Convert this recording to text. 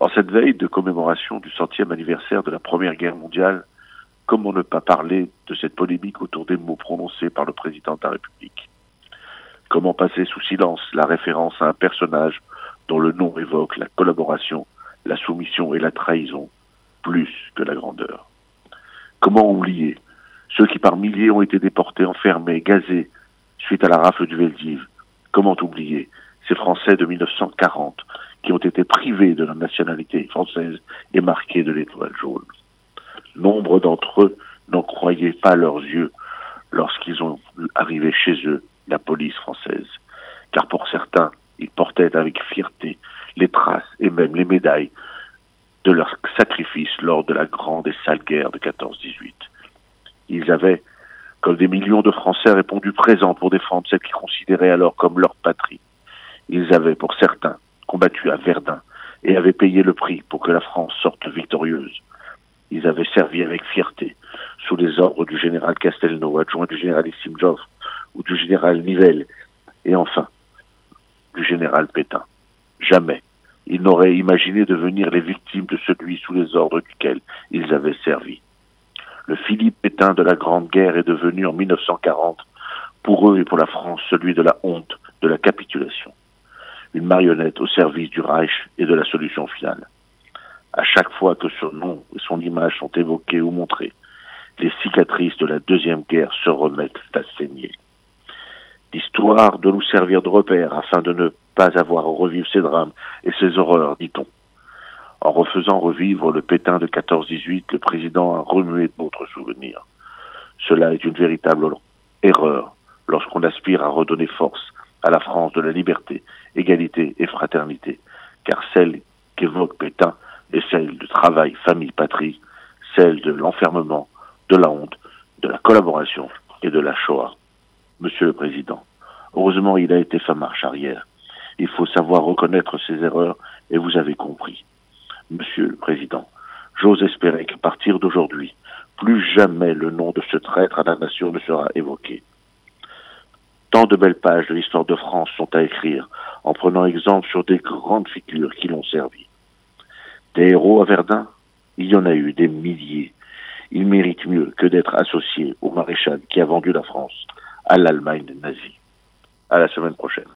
En cette veille de commémoration du centième anniversaire de la Première Guerre mondiale, comment ne pas parler de cette polémique autour des mots prononcés par le président de la République? Comment passer sous silence la référence à un personnage dont le nom évoque la collaboration, la soumission et la trahison plus que la grandeur? Comment oublier ceux qui par milliers ont été déportés, enfermés, gazés suite à la rafle du Veldiv? Comment oublier ces Français de 1940 qui ont été privés de la nationalité française et marqués de l'étoile jaune. Nombre d'entre eux n'en croyaient pas leurs yeux lorsqu'ils ont vu arriver chez eux la police française, car pour certains, ils portaient avec fierté les traces et même les médailles de leur sacrifice lors de la grande et sale guerre de 14-18. Ils avaient, comme des millions de Français, répondu présent pour défendre celle qu'ils considéraient alors comme leur patrie. Ils avaient, pour certains, combattu à Verdun et avaient payé le prix pour que la France sorte victorieuse. Ils avaient servi avec fierté sous les ordres du général Castelnau, adjoint du général Joffre ou du général Nivelle, et enfin du général Pétain. Jamais ils n'auraient imaginé devenir les victimes de celui sous les ordres duquel ils avaient servi. Le Philippe Pétain de la Grande Guerre est devenu en 1940, pour eux et pour la France, celui de la honte, de la capitulation une marionnette au service du Reich et de la solution finale. À chaque fois que son nom et son image sont évoqués ou montrés, les cicatrices de la Deuxième Guerre se remettent à saigner. L'histoire doit nous servir de repère afin de ne pas avoir à revivre ces drames et ces horreurs, dit-on. En refaisant revivre le Pétain de 14-18, le président a remué d'autres souvenirs. Cela est une véritable erreur lorsqu'on aspire à redonner force à la France de la liberté, égalité et fraternité, car celle qu'évoque Pétain est celle de travail, famille, patrie, celle de l'enfermement, de la honte, de la collaboration et de la Shoah. Monsieur le Président, heureusement il a été fait marche arrière. Il faut savoir reconnaître ses erreurs et vous avez compris. Monsieur le Président, j'ose espérer qu'à partir d'aujourd'hui, plus jamais le nom de ce traître à la nation ne sera évoqué. Tant de belles pages de l'histoire de France sont à écrire, en prenant exemple sur des grandes figures qui l'ont servi. Des héros à Verdun, il y en a eu des milliers. Ils méritent mieux que d'être associés au maréchal qui a vendu la France à l'Allemagne nazie. À la semaine prochaine.